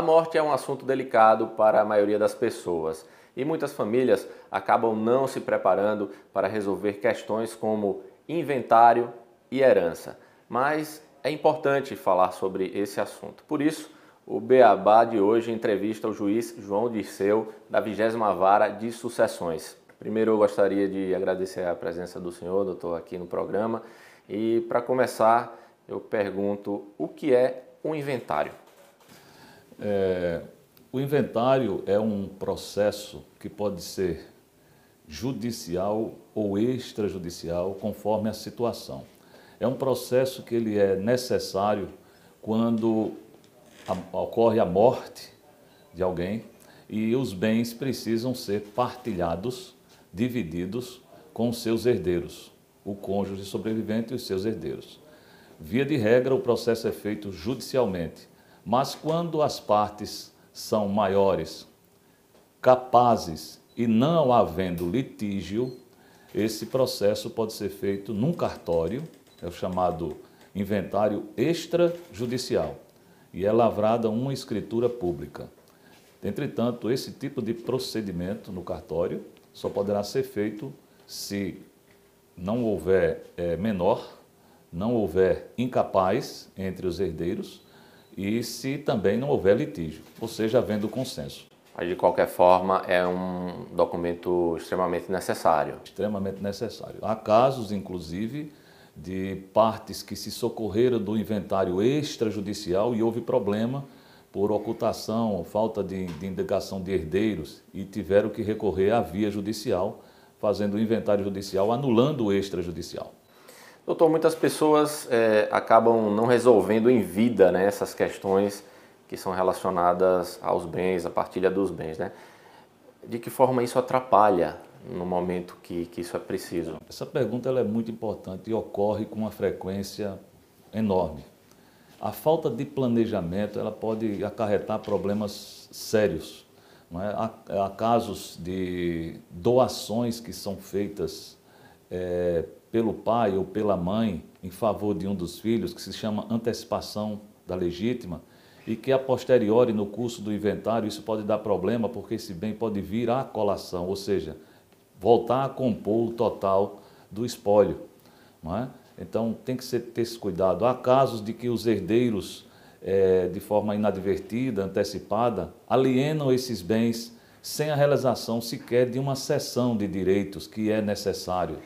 A morte é um assunto delicado para a maioria das pessoas e muitas famílias acabam não se preparando para resolver questões como inventário e herança. Mas é importante falar sobre esse assunto. Por isso, o Beabá de hoje entrevista o juiz João Dirceu, da 20 Vara de Sucessões. Primeiro, eu gostaria de agradecer a presença do senhor, doutor, aqui no programa. E, para começar, eu pergunto o que é um inventário? É, o inventário é um processo que pode ser judicial ou extrajudicial, conforme a situação. É um processo que ele é necessário quando ocorre a morte de alguém e os bens precisam ser partilhados, divididos com seus herdeiros, o cônjuge sobrevivente e os seus herdeiros. Via de regra, o processo é feito judicialmente, mas quando as partes são maiores, capazes e não havendo litígio, esse processo pode ser feito num cartório, é o chamado inventário extrajudicial, e é lavrada uma escritura pública. Entretanto, esse tipo de procedimento no cartório só poderá ser feito se não houver é, menor não houver incapaz entre os herdeiros e se também não houver litígio, ou seja, havendo consenso. Mas de qualquer forma é um documento extremamente necessário. Extremamente necessário. Há casos, inclusive, de partes que se socorreram do inventário extrajudicial e houve problema por ocultação, falta de, de indicação de herdeiros e tiveram que recorrer à via judicial, fazendo o inventário judicial, anulando o extrajudicial. Doutor, muitas pessoas é, acabam não resolvendo em vida né, essas questões que são relacionadas aos bens, à partilha dos bens. Né? De que forma isso atrapalha no momento que, que isso é preciso? Essa pergunta é muito importante e ocorre com uma frequência enorme. A falta de planejamento ela pode acarretar problemas sérios. Não é? há, há casos de doações que são feitas é, pelo pai ou pela mãe em favor de um dos filhos, que se chama antecipação da legítima, e que a posteriori, no curso do inventário, isso pode dar problema, porque esse bem pode vir à colação, ou seja, voltar a compor o total do espólio. Não é? Então tem que ser, ter esse cuidado. Há casos de que os herdeiros, é, de forma inadvertida, antecipada, alienam esses bens sem a realização sequer de uma cessão de direitos que é necessário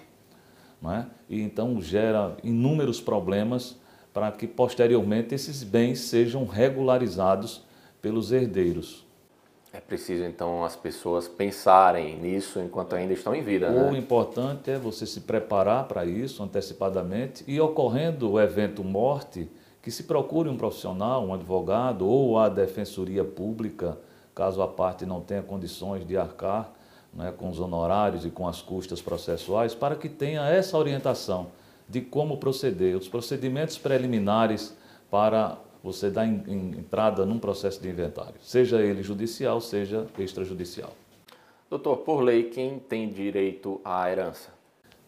é? e então gera inúmeros problemas para que posteriormente esses bens sejam regularizados pelos herdeiros. É preciso então as pessoas pensarem nisso enquanto ainda estão em vida. Né? O importante é você se preparar para isso antecipadamente e ocorrendo o evento morte, que se procure um profissional, um advogado ou a defensoria pública, caso a parte não tenha condições de arcar né, com os honorários e com as custas processuais, para que tenha essa orientação de como proceder, os procedimentos preliminares para você dar entrada num processo de inventário, seja ele judicial, seja extrajudicial. Doutor, por lei, quem tem direito à herança?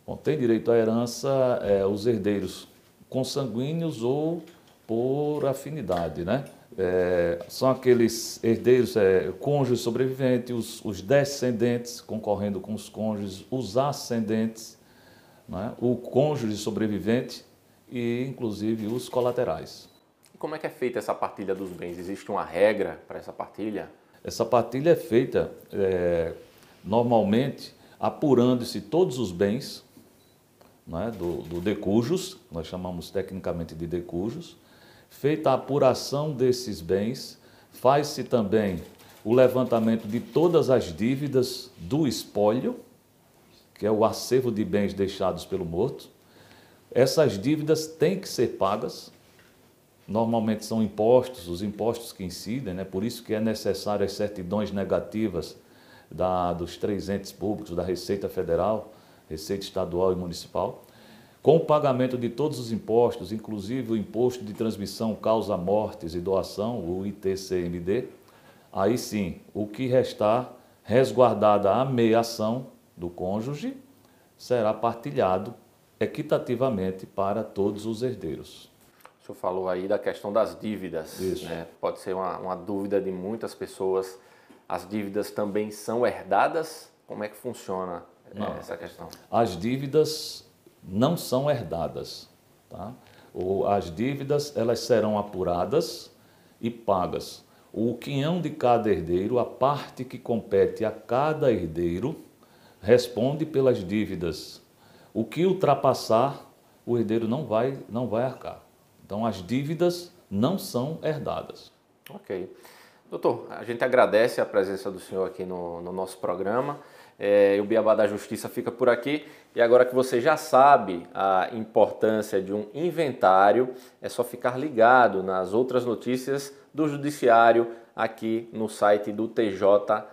Bom, tem direito à herança é, os herdeiros consanguíneos ou por afinidade, né? É, são aqueles herdeiros, é, cônjuges sobreviventes, os, os, descendentes concorrendo com os cônjuges, os ascendentes, é? o cônjuge sobrevivente e, inclusive, os colaterais. Como é que é feita essa partilha dos bens? Existe uma regra para essa partilha? Essa partilha é feita é, normalmente apurando-se todos os bens é, do, do decujus, nós chamamos tecnicamente de decujus, Feita a apuração desses bens, faz-se também o levantamento de todas as dívidas do espólio, que é o acervo de bens deixados pelo morto. Essas dívidas têm que ser pagas. Normalmente são impostos, os impostos que incidem, né? por isso que é necessário as certidões negativas da, dos três entes públicos, da Receita Federal, Receita Estadual e Municipal com o pagamento de todos os impostos, inclusive o imposto de transmissão causa mortes e doação, o ITCMD, aí sim, o que restar, resguardada a meiação do cônjuge, será partilhado equitativamente para todos os herdeiros. O senhor falou aí da questão das dívidas. Isso. Né? Pode ser uma, uma dúvida de muitas pessoas. As dívidas também são herdadas? Como é que funciona Não. essa questão? As dívidas não são herdadas. Tá? Ou as dívidas elas serão apuradas e pagas. O quinhão de cada herdeiro, a parte que compete a cada herdeiro, responde pelas dívidas. O que ultrapassar, o herdeiro não vai, não vai arcar. Então, as dívidas não são herdadas. Ok. Doutor, a gente agradece a presença do senhor aqui no, no nosso programa. É, o Beabá da Justiça fica por aqui. E agora que você já sabe a importância de um inventário, é só ficar ligado nas outras notícias do Judiciário aqui no site do tjal.jus.br.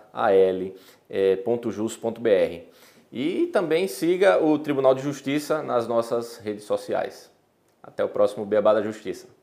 E também siga o Tribunal de Justiça nas nossas redes sociais. Até o próximo Beabá da Justiça.